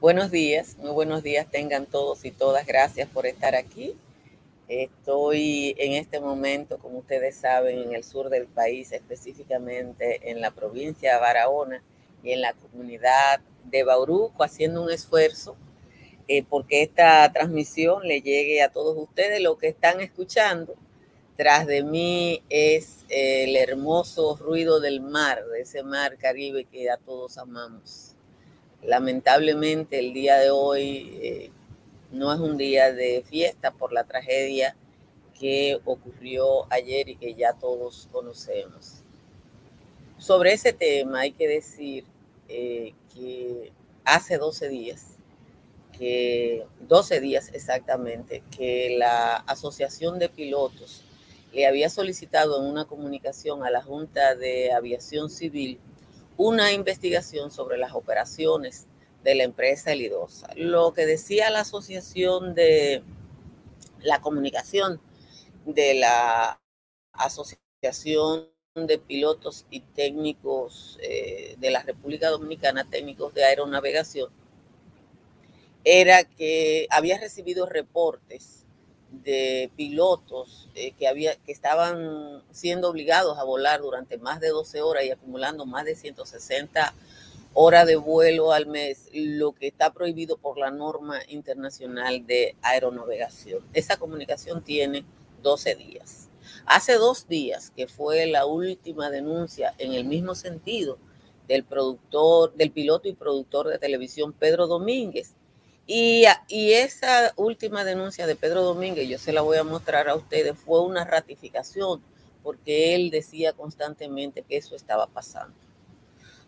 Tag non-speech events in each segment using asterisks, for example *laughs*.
Buenos días, muy buenos días tengan todos y todas. Gracias por estar aquí. Estoy en este momento, como ustedes saben, en el sur del país, específicamente en la provincia de Barahona y en la comunidad de Bauruco, haciendo un esfuerzo eh, porque esta transmisión le llegue a todos ustedes, lo que están escuchando. Tras de mí es el hermoso ruido del mar, de ese mar Caribe que a todos amamos Lamentablemente el día de hoy eh, no es un día de fiesta por la tragedia que ocurrió ayer y que ya todos conocemos. Sobre ese tema hay que decir eh, que hace 12 días, que 12 días exactamente, que la Asociación de Pilotos le había solicitado en una comunicación a la Junta de Aviación Civil una investigación sobre las operaciones de la empresa Elidosa. Lo que decía la Asociación de la Comunicación de la Asociación de Pilotos y Técnicos eh, de la República Dominicana, técnicos de aeronavegación, era que había recibido reportes de pilotos eh, que, había, que estaban siendo obligados a volar durante más de 12 horas y acumulando más de 160 horas de vuelo al mes, lo que está prohibido por la norma internacional de aeronavegación. Esa comunicación tiene 12 días. Hace dos días, que fue la última denuncia en el mismo sentido del productor, del piloto y productor de televisión Pedro Domínguez, y, esa última denuncia de Pedro Domínguez, yo se la voy a mostrar a ustedes, fue una ratificación, porque él decía constantemente que eso estaba pasando.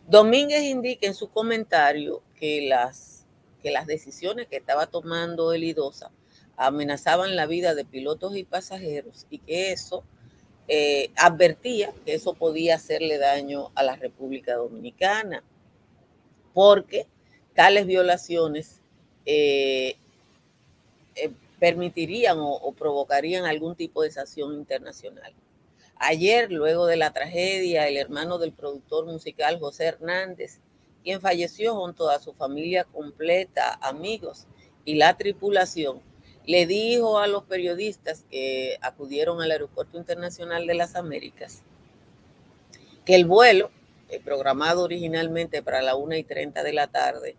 Domínguez indica en su comentario que las, que las decisiones que estaba tomando el IDOSA amenazaban la vida de pilotos y pasajeros y que eso eh, advertía que eso podía hacerle daño a la República Dominicana, porque tales violaciones eh, eh, permitirían o, provocarían algún tipo de sanción internacional. Ayer, luego de la tragedia, el hermano del productor musical José Hernández, quien falleció junto a su familia completa, amigos y la tripulación, le dijo a los periodistas que acudieron al Aeropuerto Internacional de las Américas que el vuelo, eh, programado originalmente para la 1 y 30 de la tarde,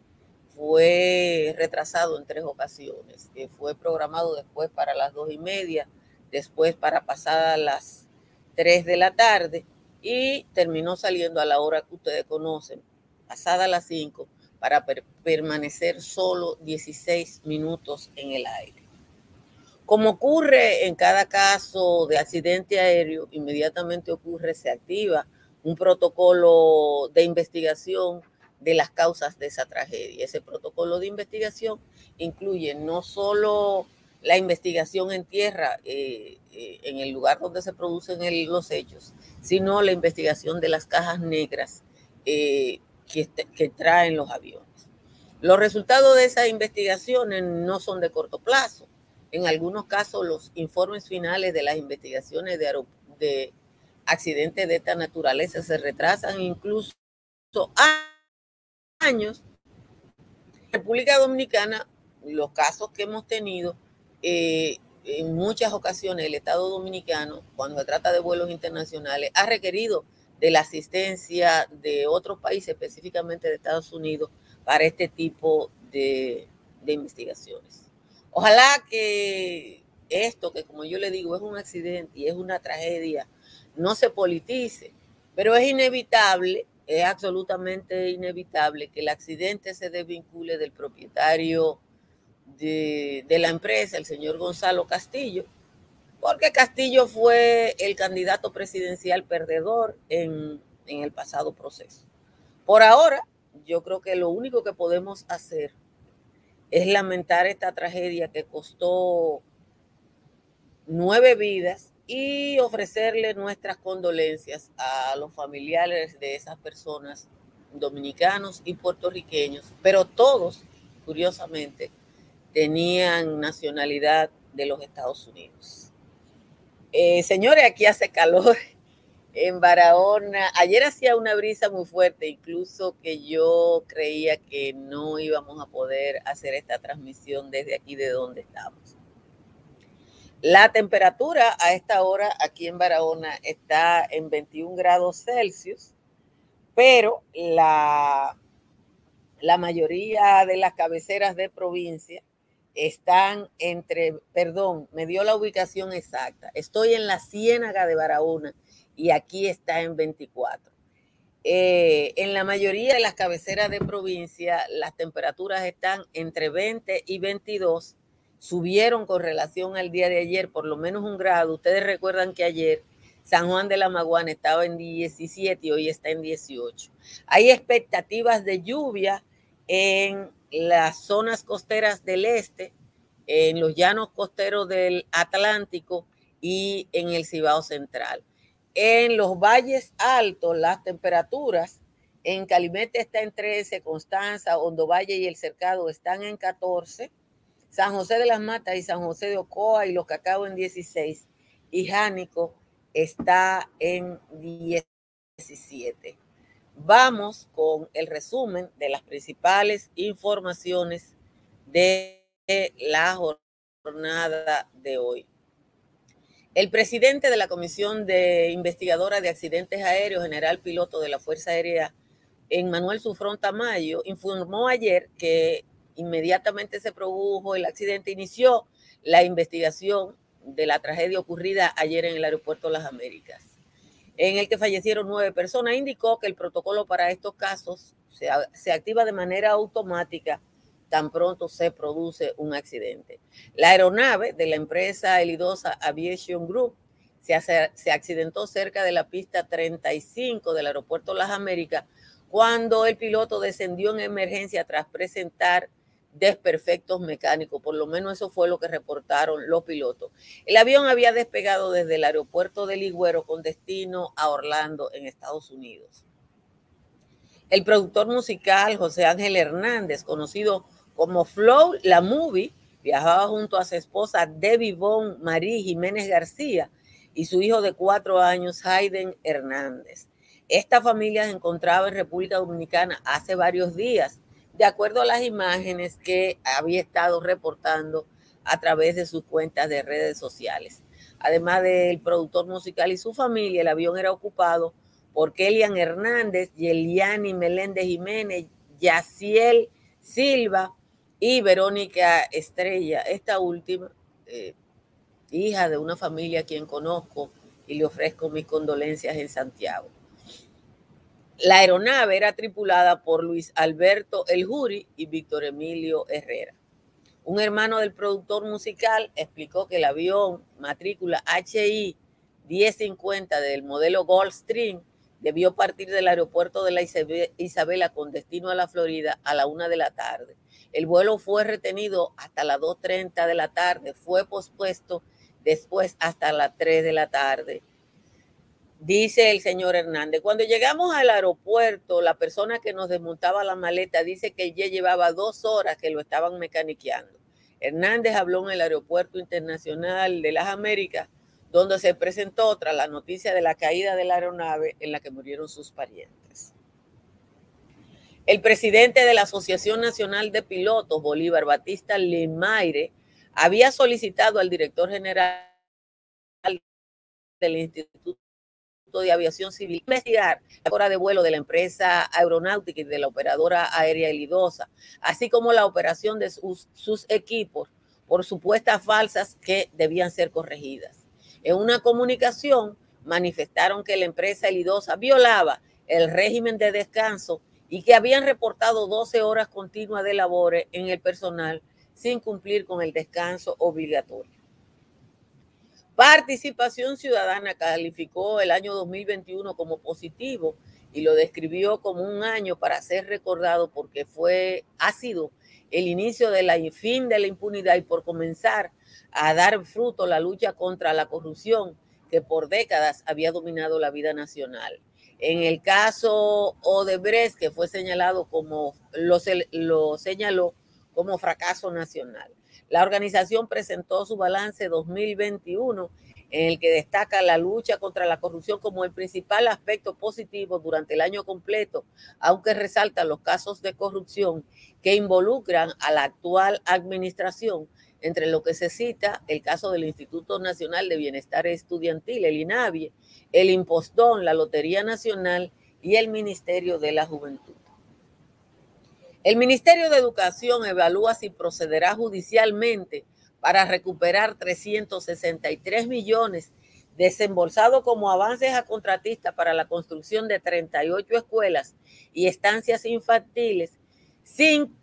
fue retrasado en tres ocasiones, que fue programado después para las dos y media, después para pasadas las tres de la tarde y terminó saliendo a la hora que ustedes conocen, pasada las cinco, para permanecer solo 16 minutos en el aire. Como ocurre en cada caso de accidente aéreo, inmediatamente ocurre, se activa un protocolo de investigación de las causas de esa tragedia. Ese protocolo de investigación incluye no solo la investigación en tierra, eh, eh, en el lugar donde se producen los hechos, sino la investigación de las cajas negras eh, que, traen los aviones. Los resultados de esas investigaciones no son de corto plazo. En algunos casos, los informes finales de las investigaciones de, de accidentes de esta naturaleza se retrasan incluso años, República Dominicana, los casos que hemos tenido, eh, en muchas ocasiones el Estado Dominicano, cuando se trata de vuelos internacionales, ha requerido de la asistencia de otros países, específicamente de Estados Unidos, para este tipo de, de investigaciones. Ojalá que esto, que como yo le digo, es un accidente y es una tragedia, no se politice, pero es inevitable es absolutamente inevitable que el accidente se desvincule del propietario de, la empresa, el señor Gonzalo Castillo, porque Castillo fue el candidato presidencial perdedor en, el pasado proceso. Por ahora, yo creo que lo único que podemos hacer es lamentar esta tragedia que costó nueve vidas y ofrecerle nuestras condolencias a los familiares de esas personas dominicanos y puertorriqueños, pero todos, curiosamente, tenían nacionalidad de los Estados Unidos. Eh, señores, aquí hace calor *laughs* en Barahona. Ayer hacía una brisa muy fuerte, incluso que yo creía que no íbamos a poder hacer esta transmisión desde aquí de donde estamos. La temperatura a esta hora aquí en Barahona está en 21 grados Celsius, pero la, la mayoría de las cabeceras de provincia están entre, perdón, me dio la ubicación exacta. Estoy en la Ciénaga de Barahona y aquí está en 24. Eh, en la mayoría de las cabeceras de provincia, las temperaturas están entre 20 y 22. Subieron con relación al día de ayer por lo menos un grado. Ustedes recuerdan que ayer San Juan de la Maguana estaba en 17 y hoy está en 18. Hay expectativas de lluvia en las zonas costeras del este, en los llanos costeros del Atlántico y en el Cibao Central. En los valles altos, las temperaturas en Calimete está en 13, Constanza, Hondo Valle y El Cercado están en 14, San José de las Matas y San José de Ocoa y Los Cacao en 16 y Jánico está en 17. Vamos con el resumen de las principales informaciones de la jornada de hoy. El presidente de la Comisión de Investigadora de Accidentes Aéreos, general piloto de la Fuerza Aérea, Manuel Sufrón Tamayo, informó ayer que inmediatamente se produjo el accidente, inició la investigación de la tragedia ocurrida ayer en el aeropuerto Las Américas en el que fallecieron nueve personas, indicó que el protocolo para estos casos se, activa de manera automática tan pronto se produce un accidente. La aeronave de la empresa Elidosa Aviation Group se, se accidentó cerca de la pista 35 del aeropuerto Las Américas cuando el piloto descendió en emergencia tras presentar desperfectos mecánicos, por lo menos eso fue lo que reportaron los pilotos. El avión había despegado desde el aeropuerto de Ligüero con destino a Orlando, en Estados Unidos. El productor musical José Ángel Hernández, conocido como Flow La Movie, viajaba junto a su esposa Debbie Bon Marie Jiménez García y su hijo de cuatro años, Hayden Hernández. Esta familia se encontraba en República Dominicana hace varios días de acuerdo a las imágenes que había estado reportando a través de sus cuentas de redes sociales. Además del productor musical y su familia, el avión era ocupado por Kelian Hernández, Yeliani Meléndez Jiménez, Yaciel Silva y Verónica Estrella, esta última, eh, hija de una familia a quien conozco y le ofrezco mis condolencias en Santiago. La aeronave era tripulada por Luis Alberto El Juri y Víctor Emilio Herrera. Un hermano del productor musical explicó que el avión matrícula HI 1050 del modelo Gulfstream debió partir del aeropuerto de la Isabela con destino a la Florida a la una de la tarde. El vuelo fue retenido hasta las 2.30 de la tarde, fue pospuesto después hasta las 3 de la tarde Dice el señor Hernández, cuando llegamos al aeropuerto, la persona que nos desmontaba la maleta dice que ya llevaba dos horas que lo estaban mecaniqueando. Hernández habló en el aeropuerto internacional de las Américas, donde se presentó tras la noticia de la caída de la aeronave en la que murieron sus parientes. El presidente de la Asociación Nacional de Pilotos, Bolívar Batista Lemaire, había solicitado al director general del Instituto de Aviación Civil investigar la hora de vuelo de la empresa aeronáutica y de la operadora aérea Elidosa, así como la operación de sus, sus equipos por supuestas falsas que debían ser corregidas. En una comunicación manifestaron que la empresa Elidosa violaba el régimen de descanso y que habían reportado 12 horas continuas de labores en el personal sin cumplir con el descanso obligatorio. Participación Ciudadana calificó el año 2021 como positivo y lo describió como un año para ser recordado porque fue, ha sido el inicio de la fin de la impunidad y por comenzar a dar fruto la lucha contra la corrupción que por décadas había dominado la vida nacional. En el caso Odebrecht, que fue señalado como, lo, señaló como fracaso nacional. La organización presentó su balance 2021 en el que destaca la lucha contra la corrupción como el principal aspecto positivo durante el año completo, aunque resalta los casos de corrupción que involucran a la actual administración, entre lo que se cita el caso del Instituto Nacional de Bienestar Estudiantil, el INAVIE, el Impostón, la Lotería Nacional y el Ministerio de la Juventud. El Ministerio de Educación evalúa si procederá judicialmente para recuperar 363 millones desembolsados como avances a contratistas para la construcción de 38 escuelas y estancias infantiles sin,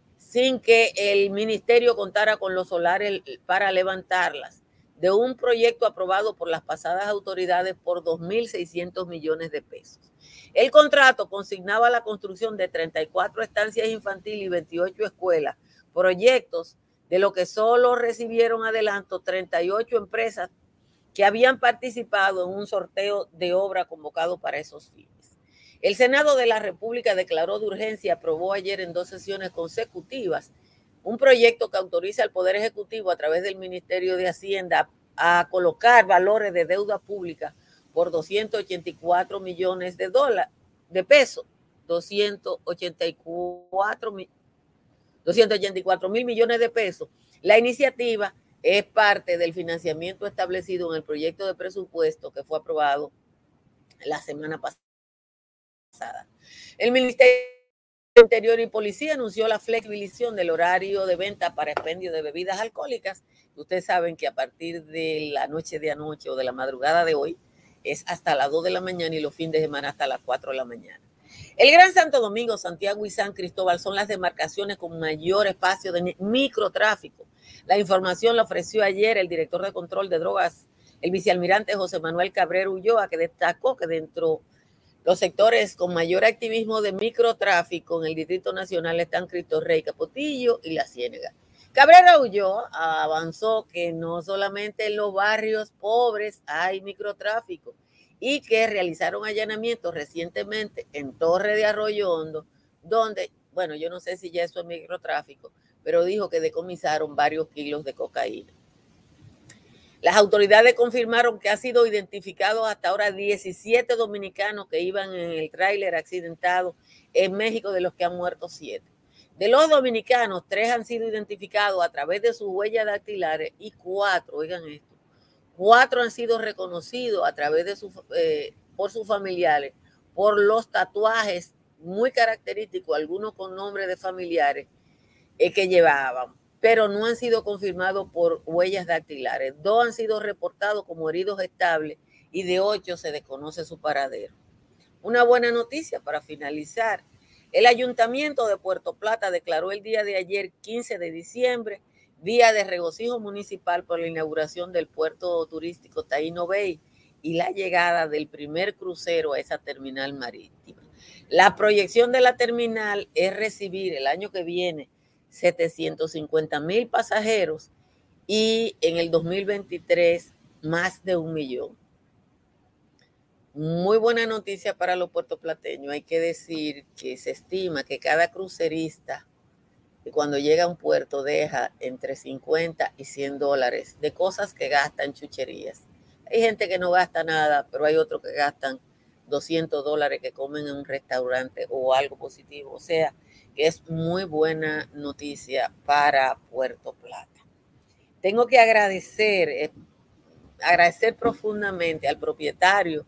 que el ministerio contara con los solares para levantarlas, de un proyecto aprobado por las pasadas autoridades por 2.600 millones de pesos. El contrato consignaba la construcción de 34 estancias infantiles y 28 escuelas, proyectos de lo que solo recibieron adelanto 38 empresas que habían participado en un sorteo de obra convocado para esos fines. El Senado de la República declaró de urgencia y aprobó ayer en dos sesiones consecutivas un proyecto que autoriza al Poder Ejecutivo a través del Ministerio de Hacienda a colocar valores de deuda pública por 284 millones de dólares, de pesos, 284 millones 284 mil millones de pesos. La iniciativa es parte del financiamiento establecido en el proyecto de presupuesto que fue aprobado la semana pasada. El Ministerio de Interior y Policía anunció la flexibilización del horario de venta para expendio de bebidas alcohólicas. Ustedes saben que a partir de la noche de anoche o de la madrugada de hoy es hasta las 2 de la mañana y los fines de semana hasta las 4 de la mañana. El Gran Santo Domingo, Santiago y San Cristóbal son las demarcaciones con mayor espacio de microtráfico. La información la ofreció ayer el director de control de drogas, el vicealmirante José Manuel Cabrera Ulloa, que destacó que dentro los sectores con mayor activismo de microtráfico en el Distrito Nacional están Cristo Rey, Capotillo y La Ciénega. Cabrera Ulloa avanzó que no solamente en los barrios pobres hay microtráfico, y que realizaron allanamientos recientemente en Torre de Arroyo Hondo, donde, bueno, yo no sé si ya eso es microtráfico, pero dijo que decomisaron varios kilos de cocaína. Las autoridades confirmaron que ha sido identificado hasta ahora 17 dominicanos que iban en el tráiler accidentado en México, de los que han muerto 7. De los dominicanos, tres han sido identificados a través de sus huellas dactilares y cuatro, oigan esto, Cuatro han sido reconocidos a través de su, eh, por sus familiares por los tatuajes muy característicos, algunos con nombre de familiares eh, que llevaban, pero no han sido confirmados por huellas dactilares. Dos han sido reportados como heridos estables y de ocho se desconoce su paradero. Una buena noticia para finalizar. El ayuntamiento de Puerto Plata declaró el día de ayer, 15 de diciembre, día de regocijo municipal por la inauguración del puerto turístico Taino Bay y la llegada del primer crucero a esa terminal marítima. La proyección de la terminal es recibir el año que viene 750 mil pasajeros y en el 2023 más de un millón. Muy buena noticia para los puertoplateños. Hay que decir que se estima que cada crucerista cuando llega a un puerto deja entre 50 y 100 dólares de cosas que gastan chucherías. Hay gente que no gasta nada, pero hay otros que gastan 200 dólares que comen en un restaurante o algo positivo. O sea, que es muy buena noticia para Puerto Plata. Tengo que agradecer, eh, agradecer profundamente al propietario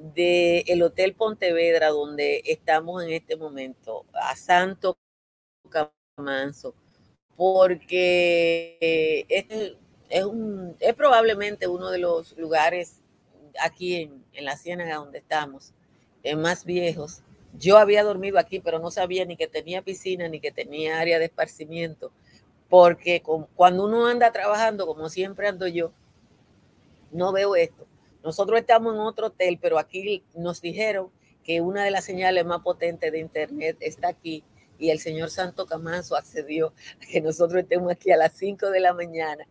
del Hotel Pontevedra, donde estamos en este momento, a Santo Manso, porque es, es, probablemente uno de los lugares aquí en, la Ciénaga donde estamos, más viejos. Yo había dormido aquí, pero no sabía ni que tenía piscina ni que tenía área de esparcimiento, porque cuando uno anda trabajando, como siempre ando yo, no veo esto. Nosotros estamos en otro hotel, pero aquí nos dijeron que una de las señales más potentes de Internet está aquí y el señor Santo Camazo accedió a que nosotros estemos aquí a las 5 de la mañana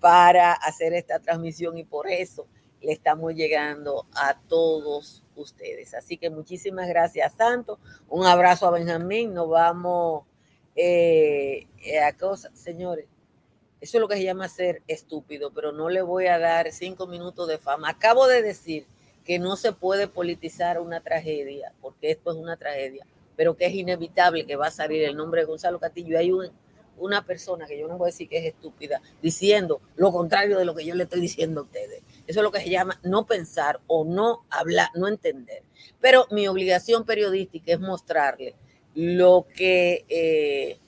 para hacer esta transmisión y por eso le estamos llegando a todos ustedes. Así que muchísimas gracias, Santo. Un abrazo a Benjamín. Nos vamos eh, a cosas, señores. Eso es lo que se llama ser estúpido, pero no le voy a dar cinco minutos de fama. Acabo de decir que no se puede politizar una tragedia, porque esto es una tragedia, pero que es inevitable que va a salir el nombre de Gonzalo Castillo. Hay una persona que yo no voy a decir que es estúpida, diciendo lo contrario de lo que yo le estoy diciendo a ustedes. Eso es lo que se llama no pensar o no hablar, no entender. Pero mi obligación periodística es mostrarle lo que, eh,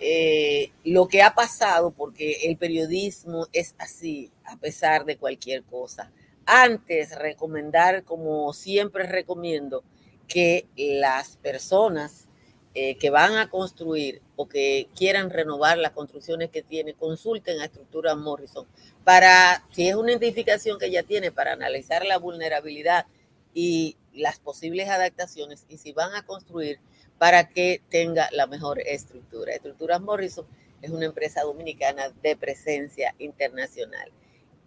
eh, lo que ha pasado, porque el periodismo es así, a pesar de cualquier cosa. Antes, recomendar, como siempre recomiendo, que las personas eh, que van a construir o que quieran renovar las construcciones que tiene, consulten a Estructuras Morrison para, si es una identificación que ya tiene, para analizar la vulnerabilidad y las posibles adaptaciones y si van a construir para que tenga la mejor estructura. Estructuras Morrison es una empresa dominicana de presencia internacional.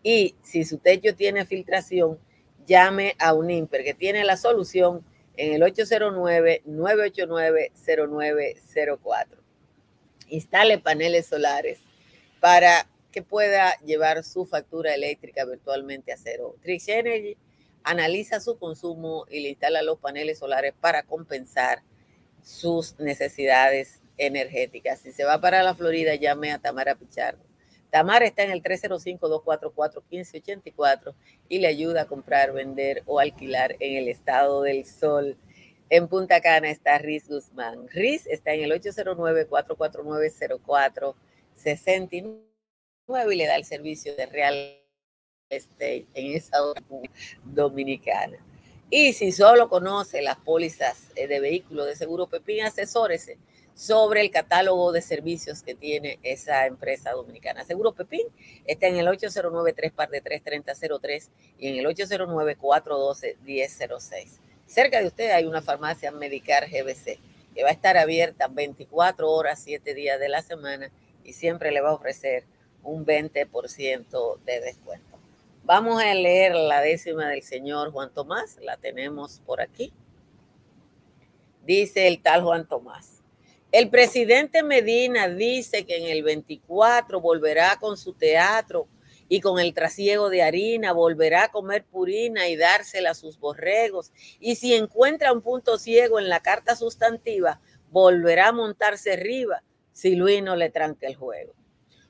Y si su techo tiene filtración, llame a Unimper, que tiene la solución en el 809-989-0904. Instale paneles solares para que pueda llevar su factura eléctrica virtualmente a cero. Trix Energy analiza su consumo y le instala los paneles solares para compensar sus necesidades energéticas. Si se va para la Florida, llame a Tamara Pichardo. Tamara está en el 305-244-1584 y le ayuda a comprar, vender o alquilar en el estado del sol. En Punta Cana está Riz Guzmán. Riz está en el 809-449-0469 y le da el servicio de real estate en esa dominicana. Y si solo conoce las pólizas eh, de vehículos de seguro Pepín, asesórese sobre el catálogo de servicios que tiene esa empresa dominicana. Seguro Pepín está en el 809 3 de 3003 y en el 809-412-1006. Cerca de usted hay una farmacia Medicar GBC que va a estar abierta 24 horas, 7 días de la semana y siempre le va a ofrecer un 20% de descuento. Vamos a leer la décima del señor Juan Tomás, la tenemos por aquí. Dice el tal Juan Tomás. El presidente Medina dice que en el 24 volverá con su teatro y con el trasiego de harina, volverá a comer purina y dársela a sus borregos. Y si encuentra un punto ciego en la carta sustantiva, volverá a montarse arriba si Luis no le tranque el juego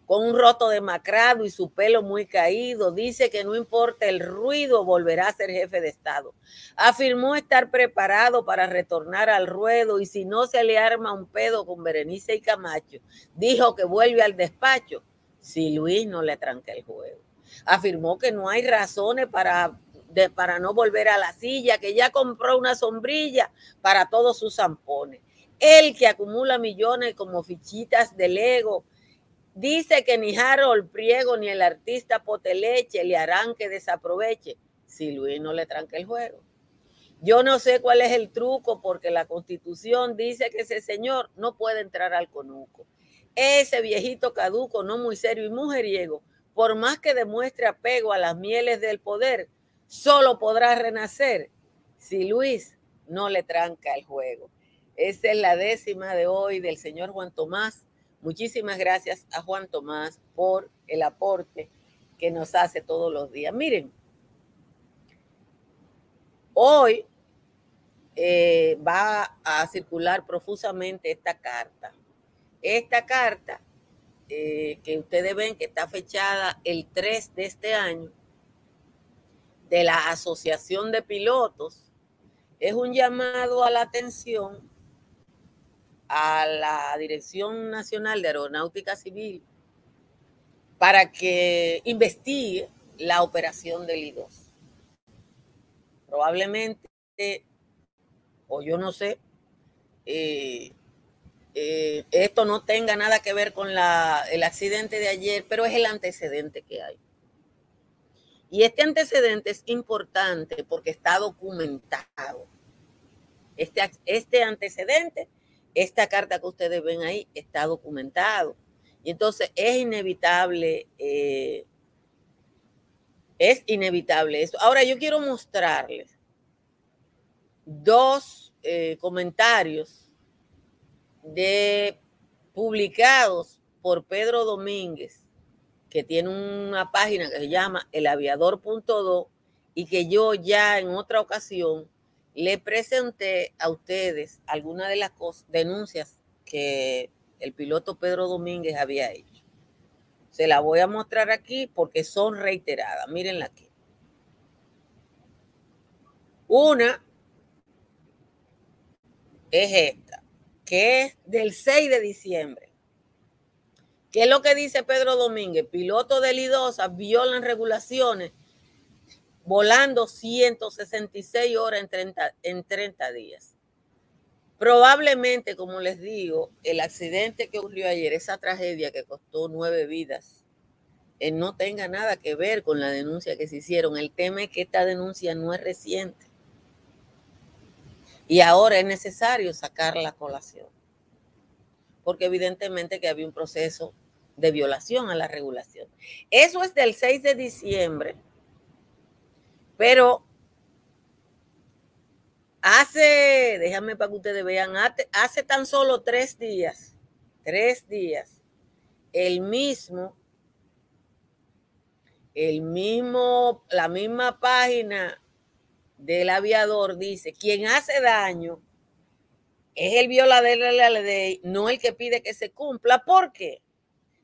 con un roto demacrado y su pelo muy caído. Dice que no importa el ruido, volverá a ser jefe de Estado. Afirmó estar preparado para retornar al ruedo y si no se le arma un pedo con Berenice y Camacho, dijo que vuelve al despacho si Luis no le tranca el juego. Afirmó que no hay razones para, para no volver a la silla, que ya compró una sombrilla para todos sus zampones. Él que acumula millones como fichitas de Lego Dice que ni Harold Priego ni el artista Poteleche le harán que desaproveche si Luis no le tranca el juego. Yo no sé cuál es el truco porque la constitución dice que ese señor no puede entrar al conuco. Ese viejito caduco, no muy serio y mujeriego, por más que demuestre apego a las mieles del poder, solo podrá renacer si Luis no le tranca el juego. Esa es la décima de hoy del señor Juan Tomás Muchísimas gracias a Juan Tomás por el aporte que nos hace todos los días. Miren, hoy eh, va a circular profusamente esta carta. Esta carta eh, que ustedes ven que está fechada el 3 de este año de la Asociación de Pilotos, es un llamado a la atención a la Dirección Nacional de Aeronáutica Civil para que investigue la operación del I-2. Probablemente, o yo no sé, eh, eh, esto no tenga nada que ver con el accidente de ayer, pero es el antecedente que hay. Y este antecedente es importante porque está documentado. Este, este antecedente, esta carta que ustedes ven ahí, está documentado. Y entonces es inevitable, eh, es inevitable eso. Ahora yo quiero mostrarles dos eh, comentarios de publicados por Pedro Domínguez, que tiene una página que se llama elaviador.do y que yo ya en otra ocasión le presenté a ustedes algunas de las denuncias que el piloto Pedro Domínguez había hecho. Se la voy a mostrar aquí porque son reiteradas. Mírenla aquí. Una es esta, que es del 6 de diciembre. ¿Qué es lo que dice Pedro Domínguez? Piloto de Lidosa violan regulaciones volando 166 horas en 30, en 30 días. Probablemente, como les digo, el accidente que ocurrió ayer, esa tragedia que costó nueve vidas, eh, no tenga nada que ver con la denuncia que se hicieron. El tema es que esta denuncia no es reciente. Y ahora es necesario sacar la colación. Porque evidentemente que había un proceso de violación a la regulación. Eso es del 6 de diciembre pero hace, déjame para que ustedes vean, hace tan solo tres días, tres días, el mismo, el mismo, la misma página del aviador dice, quien hace daño es el violador de la ley, no el que pide que se cumpla. ¿Por qué?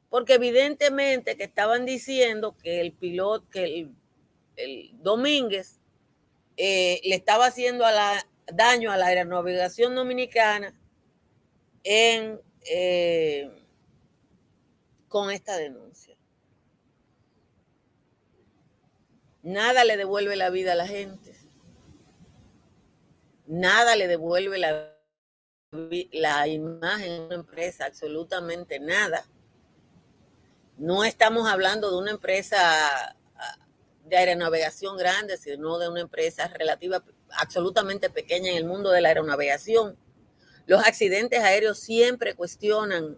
Porque evidentemente que estaban diciendo que el piloto, que el el Domínguez eh, le estaba haciendo daño a la aeronavegación dominicana en, eh, con esta denuncia. Nada le devuelve la vida a la gente. Nada le devuelve la, la imagen de una empresa, absolutamente nada. No estamos hablando de una empresa de aeronavegación grande, sino de una empresa relativa, absolutamente pequeña en el mundo de la aeronavegación. Los accidentes aéreos siempre cuestionan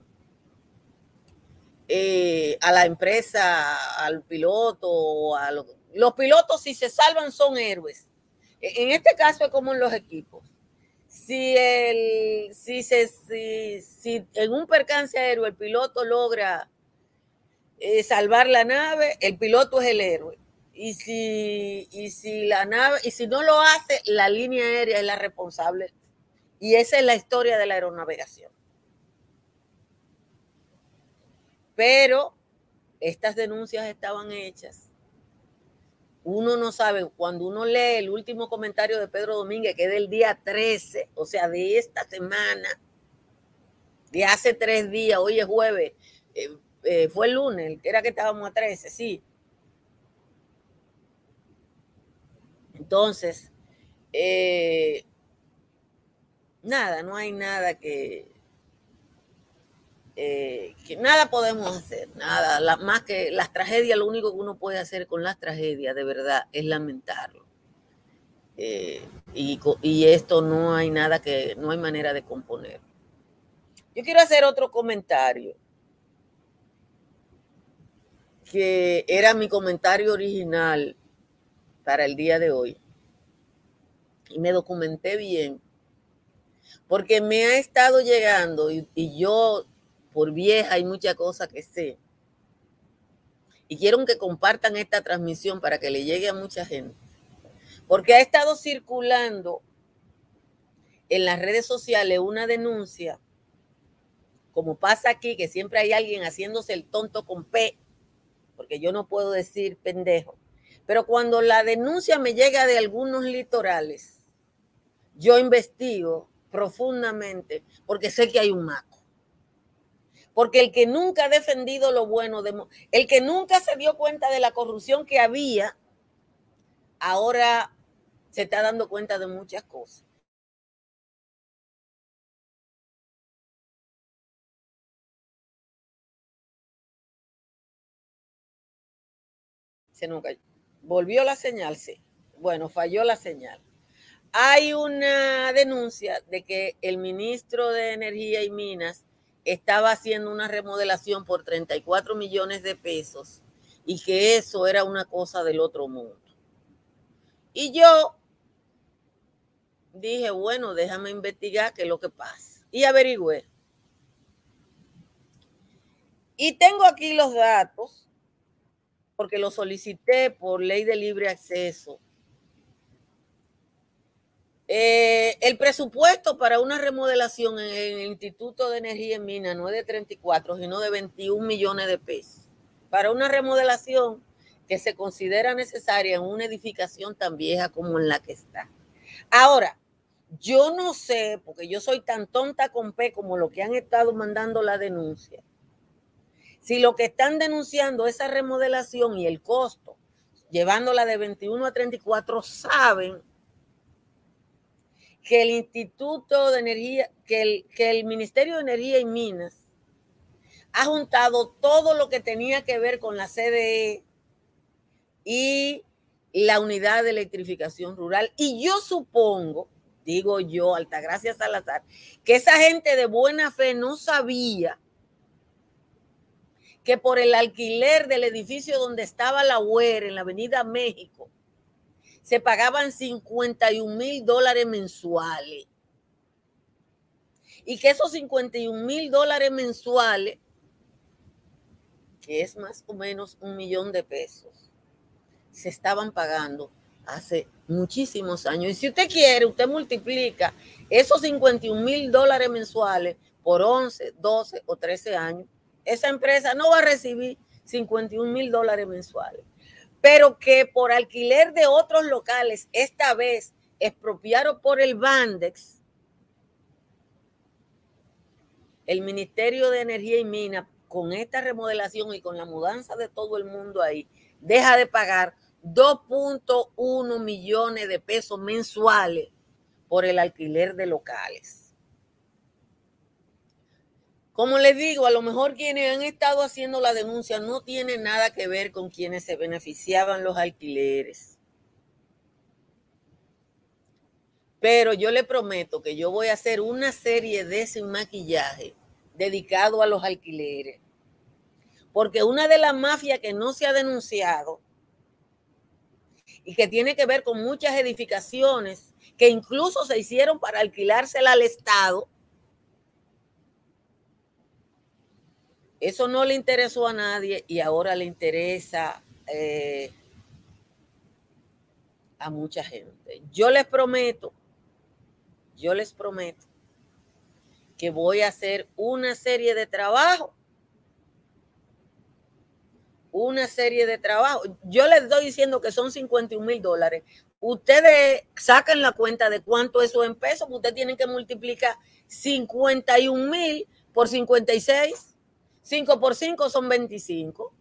eh, a la empresa, al piloto, a los pilotos si se salvan son héroes. E, en este caso es como en los equipos. Si, en un percance aéreo el piloto logra eh, salvar la nave, el piloto es el héroe y si, y si la nave, y si no lo hace, la línea aérea es la responsable. Y esa es la historia de la aeronavegación. Pero estas denuncias estaban hechas. Uno no sabe, cuando uno lee el último comentario de Pedro Domínguez, que es del día 13, o sea, de esta semana, de hace tres días, hoy es jueves, eh, eh, fue el lunes, era que estábamos a 13, sí Entonces, eh, nada, no hay nada que, eh, que nada podemos hacer, nada, más que las tragedias, lo único que uno puede hacer con las tragedias, de verdad, es lamentarlo. Eh, y, esto no hay nada que, no hay manera de componer. Yo quiero hacer otro comentario, que era mi comentario original para el día de hoy. Y me documenté bien, porque me ha estado llegando y, yo, por vieja, hay muchas cosas que sé. Y quiero que compartan esta transmisión para que le llegue a mucha gente. Porque ha estado circulando en las redes sociales una denuncia, como pasa aquí, que siempre hay alguien haciéndose el tonto con P, porque yo no puedo decir pendejo. Pero cuando la denuncia me llega de algunos litorales, yo investigo profundamente porque sé que hay un maco. Porque el que nunca ha defendido lo bueno, el que nunca se dio cuenta de la corrupción que había, ahora se está dando cuenta de muchas cosas. Se cayó. Volvió la señal, sí. Bueno, falló la señal. Hay una denuncia de que el ministro de Energía y Minas estaba haciendo una remodelación por 34 millones de pesos y que eso era una cosa del otro mundo. Y yo dije, bueno, déjame investigar qué es lo que pasa. Y averigüé. Y tengo aquí los datos, porque los solicité por ley de libre acceso eh, el presupuesto para una remodelación en el Instituto de Energía en Minas no es de 34, sino de 21 millones de pesos. Para una remodelación que se considera necesaria en una edificación tan vieja como en la que está. Ahora, yo no sé, porque yo soy tan tonta con P como lo que han estado mandando la denuncia, si lo que están denunciando esa remodelación y el costo, llevándola de 21 a 34, saben que el Instituto de Energía, que el, que el Ministerio de Energía y Minas ha juntado todo lo que tenía que ver con la CDE y la unidad de electrificación rural. Y yo supongo, digo yo, Altagracia Salazar, que esa gente de buena fe no sabía que por el alquiler del edificio donde estaba la UER en la Avenida México, se pagaban 51 mil dólares mensuales. Y que esos 51 mil dólares mensuales, que es más o menos un millón de pesos, se estaban pagando hace muchísimos años. Y si usted quiere, usted multiplica esos 51 mil dólares mensuales por 11, 12 o 13 años, esa empresa no va a recibir 51 mil dólares mensuales pero que por alquiler de otros locales, esta vez expropiaron por el Bandex, el Ministerio de Energía y Minas, con esta remodelación y con la mudanza de todo el mundo ahí, deja de pagar 2.1 millones de pesos mensuales por el alquiler de locales. Como les digo, a lo mejor quienes han estado haciendo la denuncia no tienen nada que ver con quienes se beneficiaban los alquileres. Pero yo le prometo que yo voy a hacer una serie de sin maquillaje dedicado a los alquileres. Porque una de las mafias que no se ha denunciado y que tiene que ver con muchas edificaciones que incluso se hicieron para alquilársela al Estado, Eso no le interesó a nadie y ahora le interesa eh, a mucha gente. Yo les prometo, yo les prometo que voy a hacer una serie de trabajo. Una serie de trabajo. Yo les estoy diciendo que son 51 mil dólares. Ustedes sacan la cuenta de cuánto eso en pesos, ustedes tienen que multiplicar 51 mil por 56 5 por 5 son 25.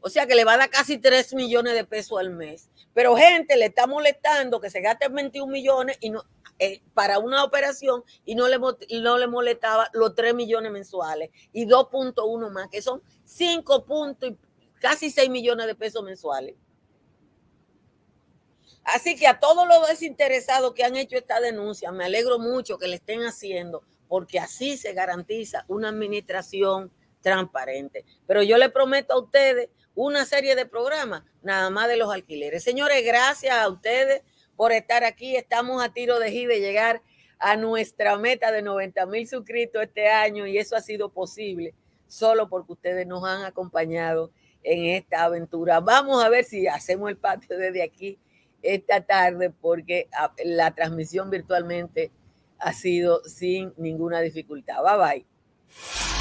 O sea que le va a dar casi 3 millones de pesos al mes. Pero gente le está molestando que se gaste 21 millones y no, eh, para una operación y no le, no le molestaba los 3 millones mensuales y 2.1 más, que son 5 puntos y casi 6 millones de pesos mensuales. Así que a todos los desinteresados que han hecho esta denuncia, me alegro mucho que le estén haciendo, porque así se garantiza una administración transparente. Pero yo le prometo a ustedes una serie de programas, nada más de los alquileres. Señores, gracias a ustedes por estar aquí. Estamos a tiro de de llegar a nuestra meta de 90 mil suscritos este año y eso ha sido posible solo porque ustedes nos han acompañado en esta aventura. Vamos a ver si hacemos el patio desde aquí esta tarde porque ah, la transmisión virtualmente ha sido sin ninguna dificultad. Bye bye.